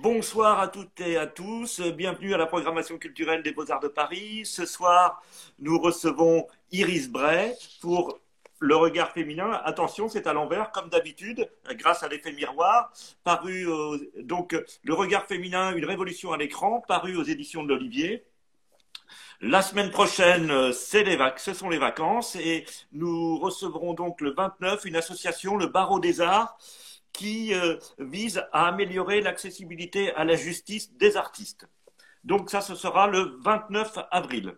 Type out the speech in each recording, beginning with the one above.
Bonsoir à toutes et à tous, bienvenue à la programmation culturelle des Beaux-Arts de Paris. Ce soir, nous recevons Iris Bray pour le regard féminin. Attention, c'est à l'envers, comme d'habitude, grâce à l'effet miroir. Paru, donc, le regard féminin, une révolution à l'écran, paru aux éditions de l'Olivier. La semaine prochaine, ce sont les vacances et nous recevrons donc le 29 une association, le Barreau des Arts, qui euh, vise à améliorer l'accessibilité à la justice des artistes. Donc ça, ce sera le 29 avril.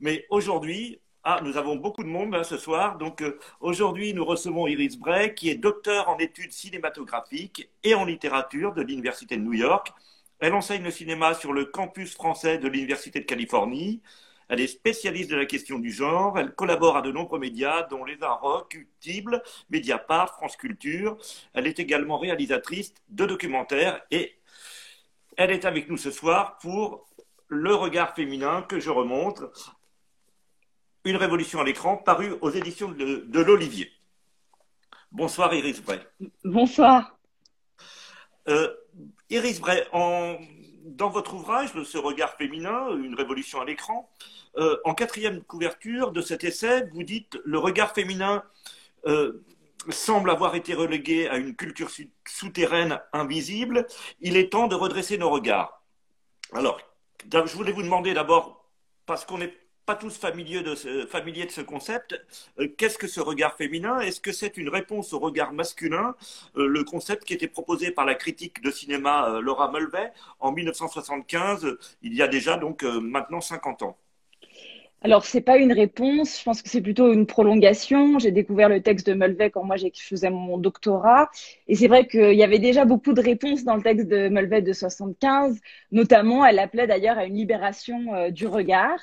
Mais aujourd'hui, ah, nous avons beaucoup de monde hein, ce soir. Donc euh, aujourd'hui, nous recevons Iris Bray, qui est docteur en études cinématographiques et en littérature de l'Université de New York. Elle enseigne le cinéma sur le campus français de l'Université de Californie. Elle est spécialiste de la question du genre. Elle collabore à de nombreux médias, dont Les Inrocks, Utible, Mediapart, France Culture. Elle est également réalisatrice de documentaires et elle est avec nous ce soir pour Le regard féminin que je remonte. Une révolution à l'écran, paru aux éditions de, l'Olivier. Bonsoir Iris Bray. Bonsoir. Euh, Iris Bray, dans votre ouvrage, Ce regard féminin, une révolution à l'écran, euh, en quatrième couverture de cet essai, vous dites le regard féminin euh, semble avoir été relégué à une culture souterraine invisible. Il est temps de redresser nos regards. Alors, je voulais vous demander d'abord, parce qu'on n'est pas tous familiers de ce, concept, euh, qu'est-ce que ce regard féminin? Est-ce que c'est une réponse au regard masculin? Le concept qui était proposé par la critique de cinéma Laura Mulvey en 1975, il y a déjà donc maintenant 50 ans. Alors, c'est pas une réponse, je pense que c'est plutôt une prolongation. J'ai découvert le texte de Mulvey quand moi je faisais mon doctorat. Et c'est vrai qu'il y avait déjà beaucoup de réponses dans le texte de Mulvey de 75. Notamment, elle appelait d'ailleurs à une libération euh, du regard.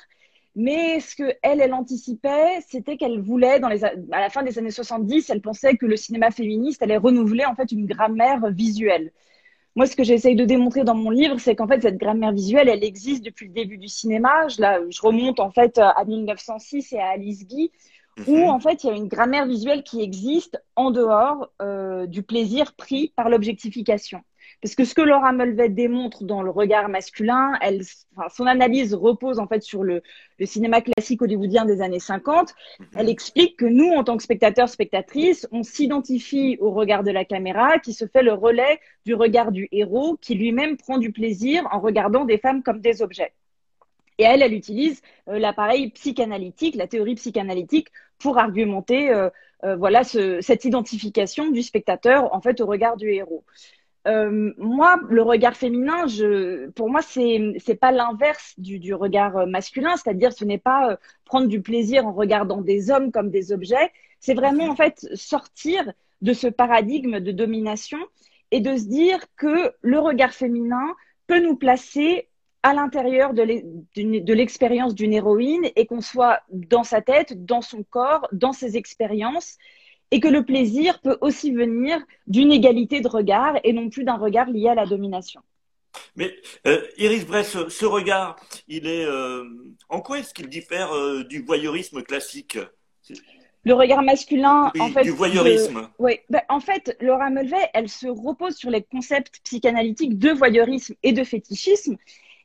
Mais ce que elle, anticipait, c'était qu'elle voulait, dans les, à la fin des années 70, elle pensait que le cinéma féministe allait renouveler en fait une grammaire visuelle. Moi, ce que j'essaye de démontrer dans mon livre, c'est qu'en fait, cette grammaire visuelle, elle existe depuis le début du cinéma. Je, je remonte en fait à 1906 et à Alice Guy, où mhm. en fait, il y a une grammaire visuelle qui existe en dehors euh, du plaisir pris par l'objectification. Parce que ce que Laura Mulvey démontre dans le regard masculin, elle, enfin, son analyse repose en fait sur le, le, cinéma classique hollywoodien des années 50. Mhm. Elle explique que nous, en tant que spectateurs, spectatrices, on s'identifie au regard de la caméra qui se fait le relais du regard du héros qui lui-même prend du plaisir en regardant des femmes comme des objets. Et elle, elle utilise euh, l'appareil psychanalytique, la théorie psychanalytique, pour argumenter euh, euh, voilà ce, cette identification du spectateur en fait au regard du héros. Euh, moi, le regard féminin, pour moi, c'est c'est pas l'inverse du, du, regard euh, masculin, c'est-à-dire ce n'est pas euh, prendre du plaisir en regardant des hommes comme des objets, c'est vraiment en fait sortir de ce paradigme de domination et de se dire que le regard féminin peut nous placer à l'intérieur de l'expérience d'une héroïne et qu'on soit dans sa tête, dans son corps, dans ses expériences et que le plaisir peut aussi venir d'une égalité de regard et non plus d'un regard lié à la domination. Mais euh, Iris Bress, ce, regard, il est euh, en quoi est-ce qu'il diffère euh, du voyeurisme classique? Le regard masculin, en fait, du voyeurisme. Oui, ben, en fait, Laura Mulvey, elle se repose sur les concepts psychanalytiques de voyeurisme et de fétichisme,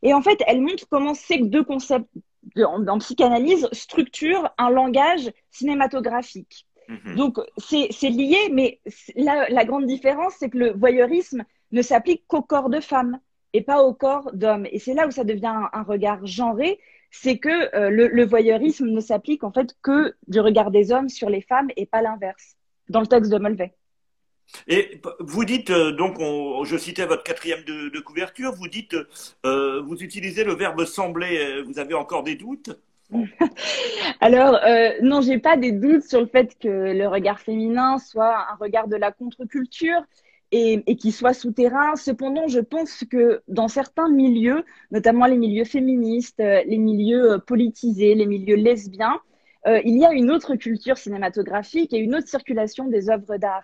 et en fait, elle montre comment ces deux concepts en psychanalyse structurent un langage cinématographique. Mhm. Donc, c'est lié, mais la, la grande différence, c'est que le voyeurisme ne s'applique qu'au corps de femme et pas au corps d'homme. Et c'est là où ça devient un, regard genré, c'est que euh, le, le, voyeurisme ne s'applique en fait que du regard des hommes sur les femmes et pas l'inverse, dans le texte de Mulvey. Et vous dites, euh, donc, on, je citais votre quatrième de, de couverture, vous dites, euh, vous utilisez le verbe sembler, vous avez encore des doutes? Alors, euh, non, j'ai pas des doutes sur le fait que le regard féminin soit un regard de la contre-culture et, qui soit souterrain. Cependant, je pense que dans certains milieux, notamment les milieux féministes, euh, les milieux euh, politisés, les milieux lesbiens, euh, il y a une autre culture cinématographique et une autre circulation des œuvres d'art.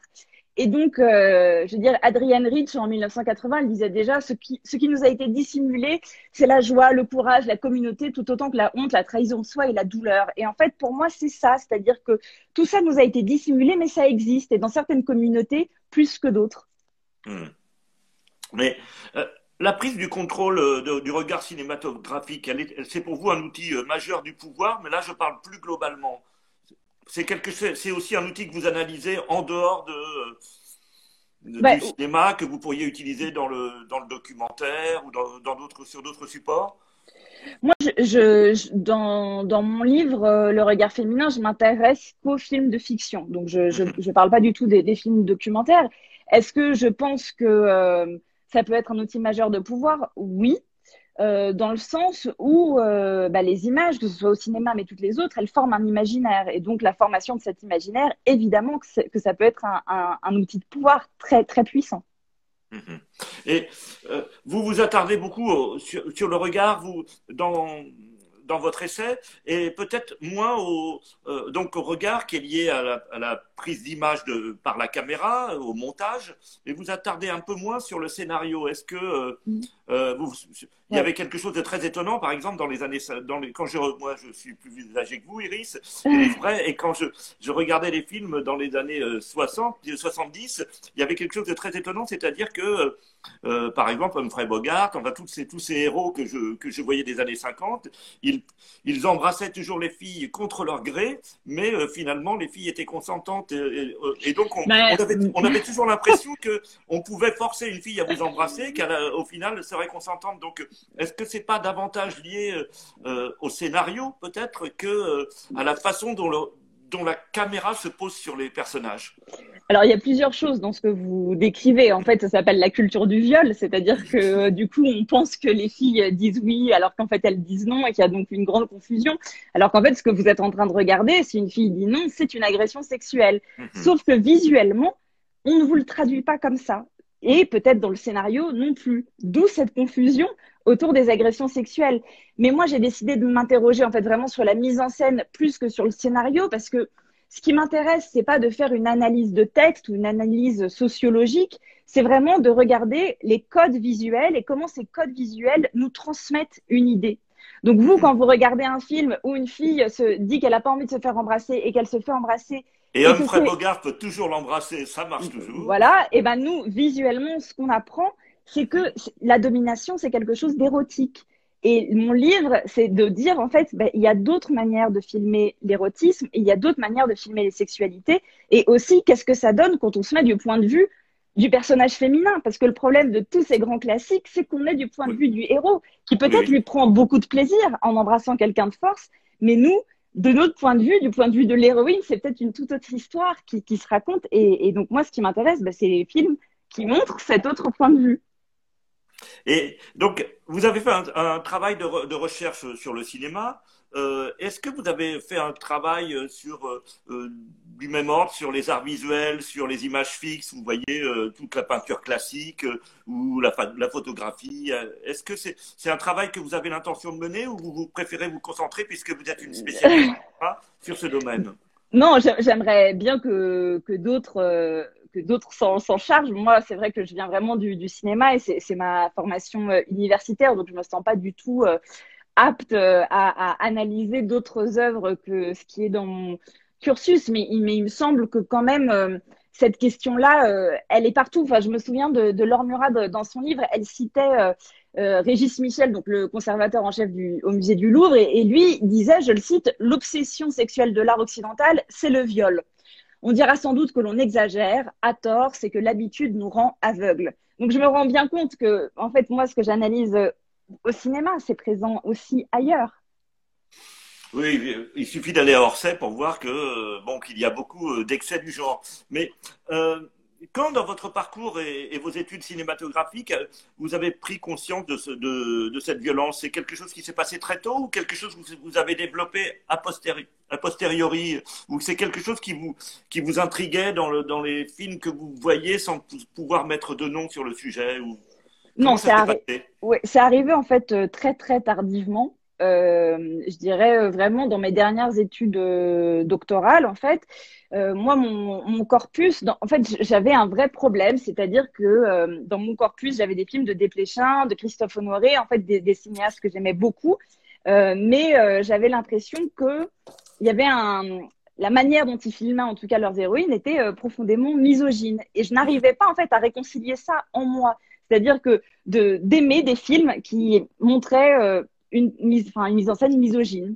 Et donc, euh, je veux dire, Adrienne Rich, en 1980, elle disait déjà, ce qui, nous a été dissimulé, c'est la joie, le courage, la communauté, tout autant que la honte, la trahison de soi et la douleur. Et en fait, pour moi, c'est ça, c'est-à-dire que tout ça nous a été dissimulé, mais ça existe, et dans certaines communautés, plus que d'autres. Hmm. Mais euh, la prise du contrôle euh, du regard cinématographique, c'est pour vous un outil majeur du pouvoir, mais là je parle plus globalement. C'est quelque c'est aussi un outil que vous analysez en dehors de, bah, du cinéma que vous pourriez utiliser dans le dans le documentaire ou dans d'autres sur d'autres supports? Moi, je, dans, dans, mon livre euh, Le regard féminin, je m'intéresse qu'aux films de fiction. Donc, je ne mhm. parle pas du tout des, des films documentaires. Est-ce que je pense que ça peut être un outil majeur de pouvoir, oui, euh, dans le sens où euh, bah, les images, que ce soit au cinéma, mais toutes les autres, elles forment un imaginaire. Et donc la formation de cet imaginaire, évidemment que, que ça peut être un, un, outil de pouvoir très, très puissant. Mhm. Et euh, vous vous attardez beaucoup sur, sur, le regard, vous, dans, dans votre essai, et peut-être moins au, donc au regard qui est lié à la, à la prise d'image par la caméra, au montage, mais vous attardez un peu moins sur le scénario. Est-ce que mm. vous, il y avait quelque chose de très étonnant, par exemple, dans les années, dans les, quand je, moi, je suis plus âgé que vous, Iris, vrai, et quand je, je regardais les films dans les années 60, euh, 70, il y avait quelque chose de très étonnant, c'est-à-dire que euh, par exemple, Humphrey Bogart, enfin, tous ces, tous ces héros que je, que je voyais des années 50, ils, ils embrassaient toujours les filles contre leur gré, mais euh, finalement, les filles étaient consentantes. Et, donc, on, avait, on, avait, toujours l'impression qu'on pouvait forcer une fille à vous embrasser, qu'elle, au final, serait consentante. Donc, est-ce que c'est pas davantage lié euh, au scénario, peut-être, que à la façon dont, le, dont la caméra se pose sur les personnages? Alors, il y a plusieurs choses dans ce que vous décrivez. En fait, ça s'appelle la culture du viol, c'est-à-dire que du coup, on pense que les filles disent oui alors qu'en fait elles disent non et qu'il y a donc une grande confusion. Alors qu'en fait, ce que vous êtes en train de regarder, si une fille dit non, c'est une agression sexuelle. Mhm. Sauf que visuellement, on ne vous le traduit pas comme ça. Et peut-être dans le scénario non plus. D'où cette confusion autour des agressions sexuelles. Mais moi, j'ai décidé de m'interroger en fait vraiment sur la mise en scène plus que sur le scénario parce que ce qui m'intéresse, c'est pas de faire une analyse de texte ou une analyse sociologique, c'est vraiment de regarder les codes visuels et comment ces codes visuels nous transmettent une idée. Donc vous, quand vous regardez un film où une fille se dit qu'elle n'a pas envie de se faire embrasser et qu'elle se fait embrasser. Et, et Humphrey Bogart peut toujours l'embrasser, ça marche toujours. Voilà, et ben nous, visuellement, ce qu'on apprend, c'est que la domination, c'est quelque chose d'érotique. Et mon livre, c'est de dire, en fait, ben, il y a d'autres manières de filmer l'érotisme, il y a d'autres manières de filmer les sexualités, et aussi, qu'est-ce que ça donne quand on se met du point de vue du personnage féminin? Parce que le problème de tous ces grands classiques, c'est qu'on est du point de vue du héros, qui peut-être lui prend beaucoup de plaisir en embrassant quelqu'un de force, mais nous, de notre point de vue, du point de vue de l'héroïne, c'est peut-être une toute autre histoire qui, se raconte. Et, donc, moi, ce qui m'intéresse, ben, c'est les films qui montrent cet autre point de vue. Et donc, vous avez fait un, travail de, recherche sur le cinéma. Euh, est-ce que vous avez fait un travail euh, sur euh, du même ordre sur les arts visuels, sur les images fixes? Vous voyez toute la peinture classique ou la, la photographie. Est-ce que c'est un travail que vous avez l'intention de mener ou vous, préférez vous concentrer puisque vous êtes une spécialiste sur ce domaine? Non, j'aimerais bien que, que d'autres que d'autres s'en chargent. Moi, c'est vrai que je viens vraiment du, cinéma et c'est ma formation euh, universitaire, donc je me sens pas du tout euh, apte euh, à, analyser d'autres œuvres que ce qui est dans mon cursus. Mais, il me semble que quand même cette question-là, elle est partout. Enfin, je me souviens de, Laure Murad dans son livre, elle citait Régis Michel, donc le conservateur en chef du, au musée du Louvre, et lui disait, je le cite, l'obsession sexuelle de l'art occidental, c'est le viol. On dira sans doute que l'on exagère, à tort, c'est que l'habitude nous rend aveugles. Donc je me rends bien compte que, en fait, moi, ce que j'analyse euh, au cinéma, c'est présent aussi ailleurs. Oui, il suffit d'aller à Orsay pour voir que euh, bon qu'il y a beaucoup euh, d'excès du genre. Mais quand dans votre parcours et, vos études cinématographiques, vous avez pris conscience de, cette violence C'est quelque chose qui s'est passé très tôt ou quelque chose que vous avez développé a posteriori, ou c'est quelque chose qui vous, qui vous intriguait dans, le, dans les films que vous voyez sans pouvoir mettre de nom sur le sujet ou... Non, c'est arrivé en fait euh, très très tardivement. Euh, je dirais euh, vraiment dans mes dernières études euh, doctorales, en fait, moi, mon, corpus, en fait, j'avais un vrai problème, c'est-à-dire que dans mon corpus, j'avais des films de Desplechin, de Christophe Honoré, en fait, des, cinéastes que j'aimais beaucoup, mais j'avais l'impression que il y avait un, la manière dont ils filmaient, en tout cas leurs héroïnes, était profondément misogyne, et je n'arrivais pas en fait à réconcilier ça en moi. C'est-à-dire que d'aimer des films qui montraient une mise, en scène misogyne.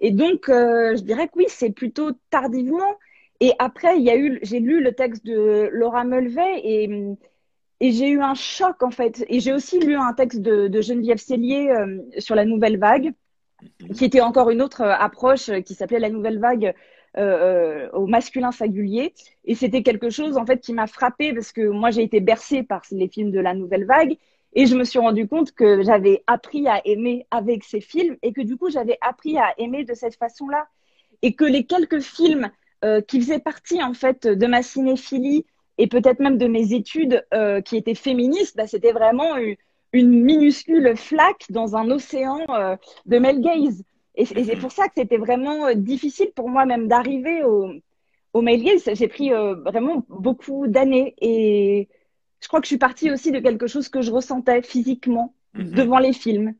Et donc, je dirais que oui, c'est plutôt tardivement. Et après, il y a eu, j'ai lu le texte de Laura Mulvey et j'ai eu un choc, en fait. Et j'ai aussi lu un texte de, Geneviève Cellier euh, sur la nouvelle vague, qui était encore une autre euh, approche euh, qui s'appelait la nouvelle vague au masculin singulier. Et c'était quelque chose, en fait, qui m'a frappée parce que moi, j'ai été bercée par les films de la nouvelle vague. Et je me suis rendu compte que j'avais appris à aimer avec ces films et que du coup, j'avais appris à aimer de cette façon-là. Et que les quelques films qui faisaient partie, en fait, de ma cinéphilie, et peut-être même de mes études euh, qui étaient féministes, bah, c'était vraiment une, minuscule flaque dans un océan euh, de male gaze. Et, c'est pour ça que c'était vraiment euh, difficile pour moi même d'arriver au, au male gaze. J'ai pris vraiment beaucoup d'années et je crois que je suis partie aussi de quelque chose que je ressentais physiquement mhm. devant les films.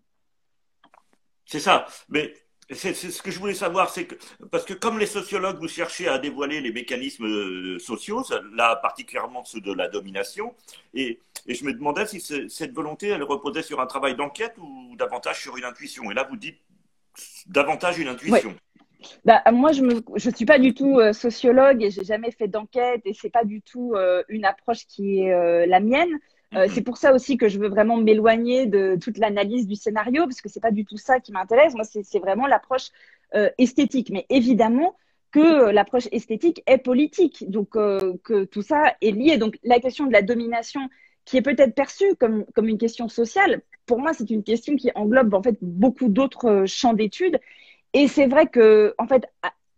C'est ça. Mais c'est ce que je voulais savoir, c'est que parce que comme les sociologues vous cherchez à dévoiler les mécanismes euh, sociaux, là particulièrement ceux de la domination, et, je me demandais si cette volonté elle reposait sur un travail d'enquête ou davantage sur une intuition. Et là vous dites davantage une intuition. Bah, moi, je ne je suis pas du tout euh, sociologue et j'ai jamais fait d'enquête et c'est pas du tout euh, une approche qui est la mienne. Euh, c'est pour ça aussi que je veux vraiment m'éloigner de toute l'analyse du scénario, parce que c'est pas du tout ça qui m'intéresse. Moi, c'est vraiment l'approche euh, esthétique. Mais évidemment que l'approche esthétique est politique, donc euh, que tout ça est lié. Donc la question de la domination, qui est peut-être perçue comme, comme une question sociale, pour moi, c'est une question qui englobe en fait beaucoup d'autres champs d'études. Et c'est vrai que, en fait,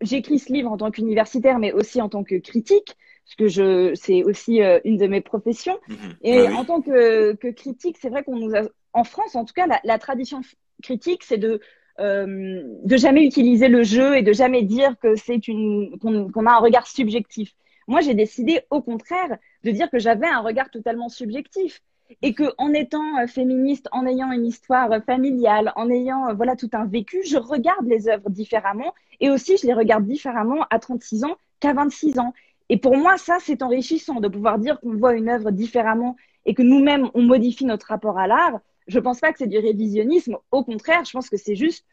j'écris ce livre en tant qu'universitaire, mais aussi en tant que critique parce que je, c'est aussi euh, une de mes professions. Mhm. Et bah en tant que, que critique, c'est vrai qu'on nous a, en France, en tout cas, la, la tradition critique, c'est de euh, de jamais utiliser le jeu et de jamais dire que c'est une qu'on a un regard subjectif. Moi, j'ai décidé, au contraire, de dire que j'avais un regard totalement subjectif et que en étant euh, féministe, en ayant une histoire familiale, en ayant voilà tout un vécu, je regarde les œuvres différemment et aussi je les regarde différemment à 36 ans qu'à 26 ans. Et pour moi, ça, c'est enrichissant de pouvoir dire qu'on voit une œuvre différemment et que nous-mêmes, on modifie notre rapport à l'art. Je pense pas que c'est du révisionnisme. Au contraire, je pense que c'est juste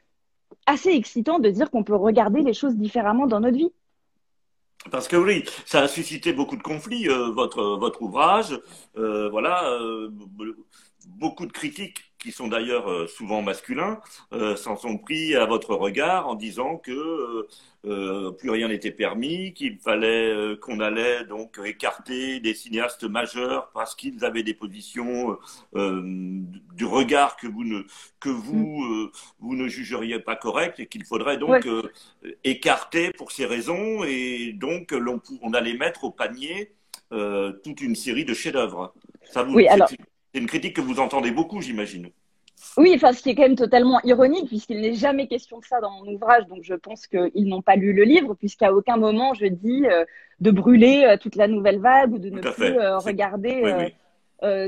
assez excitant de dire qu'on peut regarder les choses différemment dans notre vie. Parce que oui, ça a suscité beaucoup de conflits, euh, votre, votre ouvrage. Euh, voilà, euh, beaucoup de critiques qui sont d'ailleurs euh, souvent masculins, euh, s'en sont pris à votre regard en disant que euh, plus rien n'était permis, qu'il fallait qu'on allait donc écarter des cinéastes majeurs parce qu'ils avaient des positions du regard que vous ne que vous mm. vous ne jugeriez pas correctes et qu'il faudrait donc écarter pour ces raisons et donc on, on allait mettre au panier toute une série de chefs-d'œuvre. Ça vous, oui, alors... C'est une critique que vous entendez beaucoup, j'imagine. Oui, enfin, ce qui est quand même totalement ironique, puisqu'il n'est jamais question de ça dans mon ouvrage, donc je pense qu'ils n'ont pas lu le livre, puisqu'à aucun moment je dis euh, de brûler euh, toute la nouvelle vague ou de ne plus euh, regarder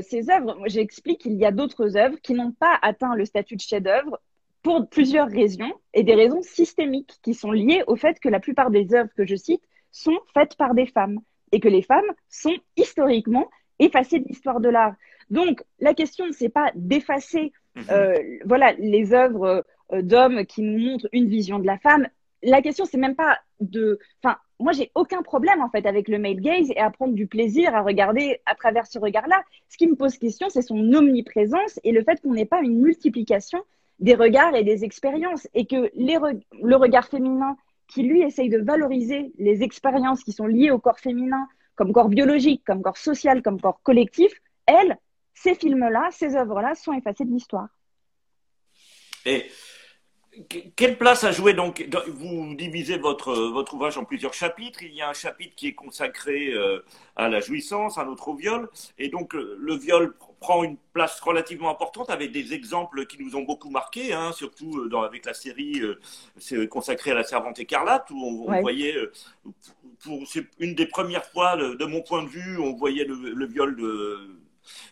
ces œuvres. J'explique qu'il y a d'autres œuvres qui n'ont pas atteint le statut de chef-d'œuvre pour plusieurs raisons, et des raisons systémiques qui sont liées au fait que la plupart des œuvres que je cite sont faites par des femmes, et que les femmes sont historiquement effacées de l'histoire de l'art. Donc, la question, c'est pas d'effacer mhm. euh, voilà, les œuvres euh, d'hommes qui nous montrent une vision de la femme. La question, c'est même pas de. Enfin, moi, j'ai aucun problème en fait avec le male gaze et à prendre du plaisir à regarder à travers ce regard-là. Ce qui me pose question, c'est son omniprésence et le fait qu'on n'ait pas une multiplication des regards et des expériences et que les le regard féminin qui lui essaye de valoriser les expériences qui sont liées au corps féminin comme corps biologique, comme corps social, comme corps collectif, elle, ces films-là, ces œuvres-là sont effacées de l'histoire. Et quelle place a joué donc Vous divisez votre, votre ouvrage en plusieurs chapitres. Il y a un chapitre qui est consacré euh, à la jouissance, un autre au viol. Et donc le viol prend une place relativement importante avec des exemples qui nous ont beaucoup marqués, hein, surtout euh, dans, avec la série euh, consacrée à la servante écarlate, où on, voyait, pour, c'est une des premières fois, de, mon point de vue, on voyait le, le viol de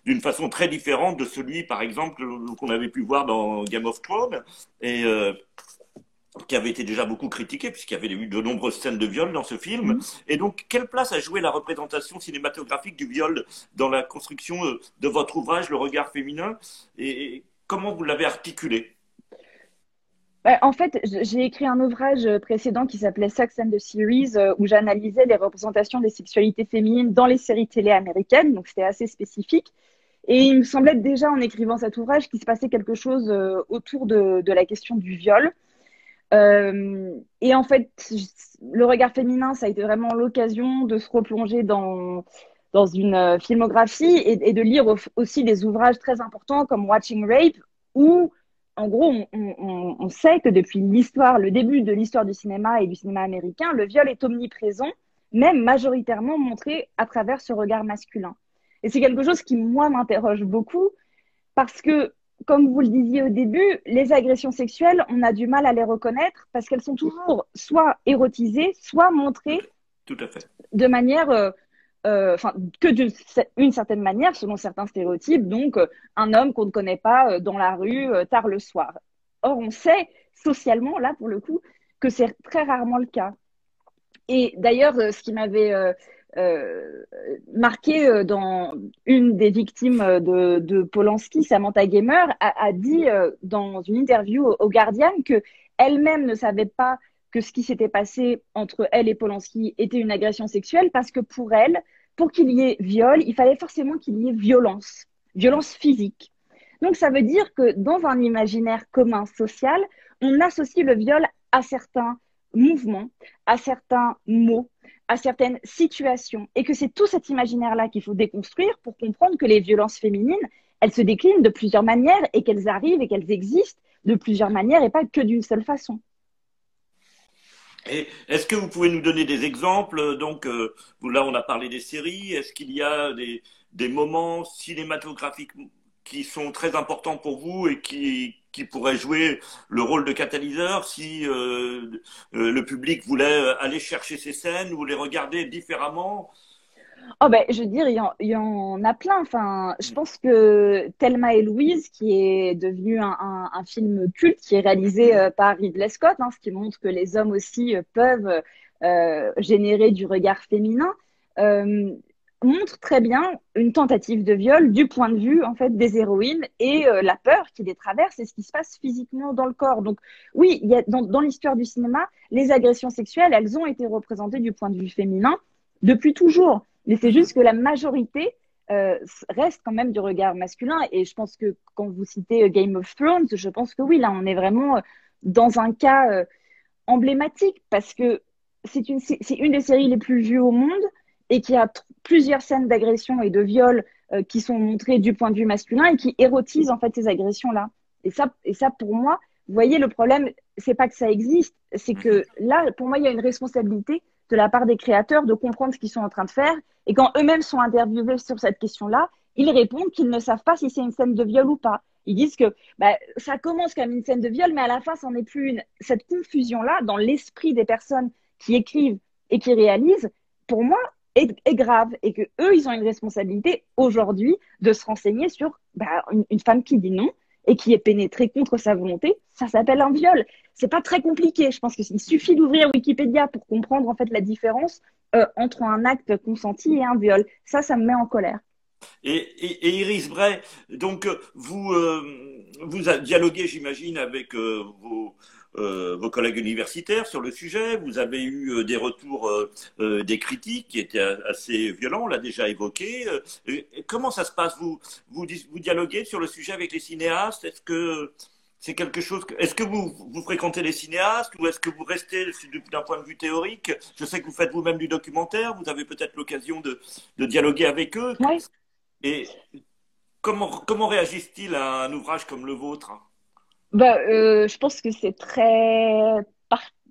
d'une façon très différente de celui, par exemple, qu'on avait pu voir dans Game of Thrones. Et, euh, qui avait été déjà beaucoup critiqué, puisqu'il y avait eu de nombreuses scènes de viol dans ce film. Et donc, quelle place a joué la représentation cinématographique du viol dans la construction de votre ouvrage, Le regard féminin? Et comment vous l'avez articulé? Bah, en fait, j'ai écrit un ouvrage précédent qui s'appelait Sex and the Series, euh, où j'analysais les représentations des sexualités féminines dans les séries télé américaines, donc c'était assez spécifique. Et il me semblait déjà en écrivant cet ouvrage qu'il se passait quelque chose euh, autour de, la question du viol. Euh, et en fait, le regard féminin, ça a été vraiment l'occasion de se replonger dans, une euh, filmographie et, et de lire aussi des ouvrages très importants comme Watching Rape, où en gros, on, sait que depuis l'histoire, le début de l'histoire du cinéma et du cinéma américain, le viol est omniprésent, même majoritairement montré à travers ce regard masculin. Et c'est quelque chose qui, moi, m'interroge beaucoup parce que, comme vous le disiez au début, les agressions sexuelles, on a du mal à les reconnaître parce qu'elles sont toujours soit érotisées, soit montrées Tout à fait. de manière euh, euh, enfin que d'une certaine manière, selon certains stéréotypes, donc euh, un homme qu'on ne connaît pas euh, dans la rue tard le soir. Or, on sait socialement, là pour le coup, que c'est très rarement le cas. Et d'ailleurs, ce qui m'avait marqué dans une des victimes de, Polanski, Samantha Gamer, a, a dit dans une interview au, au Guardian que elle-même ne savait pas que ce qui s'était passé entre elle et Polanski était une agression sexuelle parce que pour elle, pour qu'il y ait viol, il fallait forcément qu'il y ait violence, violence physique. Donc ça veut dire que dans un imaginaire commun social, on associe le viol à certains mouvements, à certains mots, à certaines situations, et que c'est tout cet imaginaire-là qu'il faut déconstruire pour comprendre que les violences féminines, elles se déclinent de plusieurs manières et qu'elles arrivent et qu'elles existent de plusieurs manières et pas que d'une seule façon. Est-ce que vous pouvez nous donner des exemples Donc euh, là, on a parlé des séries. Est-ce qu'il y a des, des, moments cinématographiques qui sont très importants pour vous et qui, qui pourraient jouer le rôle de catalyseur si euh, euh le public voulait aller chercher ces scènes ou les regarder différemment Oh ben, je veux dire, il y, en, a plein. Enfin, je pense que Thelma et Louise, qui est devenu un, film culte, qui est réalisé euh, par Ridley Scott, hein, ce qui montre que les hommes aussi euh, peuvent euh, générer du regard féminin, montre très bien une tentative de viol du point de vue en fait des héroïnes et la peur qui les traverse et ce qui se passe physiquement dans le corps. Donc oui, il y a, dans l'histoire du cinéma, les agressions sexuelles, elles ont été représentées du point de vue féminin depuis toujours. Mais c'est juste que la majorité euh, reste quand même du regard masculin. Et je pense que quand vous citez euh, Game of Thrones, je pense que oui, là, on est vraiment euh, dans un cas emblématique parce que c'est une, c'est une des séries les plus vues au monde et qui a plusieurs scènes d'agression et de viol qui sont montrées du point de vue masculin et qui érotisent en fait ces agressions-là. Et ça, et ça, pour moi, vous voyez, le problème, c'est pas que ça existe, c'est que là, pour moi, il y a une responsabilité de la part des créateurs de comprendre ce qu'ils sont en train de faire. Et quand eux-mêmes sont interviewés sur cette question-là, ils répondent qu'ils ne savent pas si c'est une scène de viol ou pas. Ils disent que bah, ça commence comme une scène de viol, mais à la fin, c'en est plus une. Cette confusion-là, dans l'esprit des personnes qui écrivent et qui réalisent, pour moi, est, grave. Et que eux, ils ont une responsabilité aujourd'hui de se renseigner sur bah, une femme qui dit non, et qui est pénétré contre sa volonté, ça s'appelle un viol. C'est pas très compliqué. Je pense qu'il suffit d'ouvrir Wikipédia pour comprendre en fait la différence euh, entre un acte consenti et un viol. Ça, ça me met en colère. Et, Iris Bray, donc vous euh, vous dialogué, j'imagine, avec euh, vos euh, vos collègues universitaires sur le sujet. Vous avez eu euh, des retours, euh, des critiques qui étaient assez violents, on l'a déjà évoqué. comment ça se passe? Vous, vous, vous dialoguez sur le sujet avec les cinéastes? Est-ce que c'est quelque chose Est-ce que vous, vous fréquentez les cinéastes ou est-ce que vous restez d'un point de vue théorique? Je sais que vous faites vous-même du documentaire. Vous avez peut-être l'occasion de, de, dialoguer avec eux. Et comment, comment réagissent-ils à un ouvrage comme le vôtre? Bah, euh, je pense que c'est très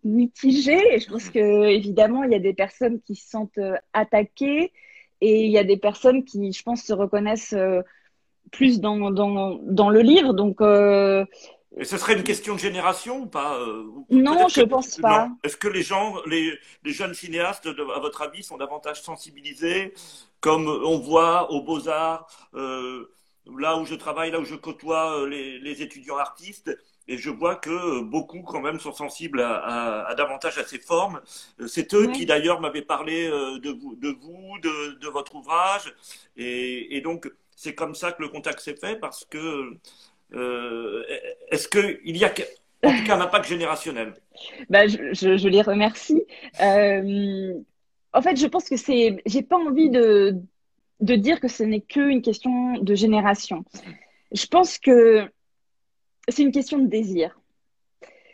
mitigé. Je pense que évidemment, il y a des personnes qui se sentent euh, attaquées et il y a des personnes qui, je pense, se reconnaissent euh, plus dans, dans, dans le livre. Donc, euh, et ce serait une question de génération ou pas Non, je ne pense pas. Est-ce que les gens, les, les jeunes cinéastes, à votre avis, sont davantage sensibilisés, comme on voit aux Beaux-Arts là où je travaille, là où je côtoie les, étudiants artistes, et je vois que beaucoup quand même sont sensibles à, davantage à ces formes. C'est eux qui d'ailleurs m'avaient parlé de vous, de, vous, de, votre ouvrage, et, donc c'est comme ça que le contact s'est fait parce que est-ce qu'il y a en tout cas un impact générationnel? Bah, je, je, les remercie. Euh, en fait, je pense que c'est. J'ai pas envie de, de dire que ce n'est qu'une question de génération. Je pense que c'est une question de désir.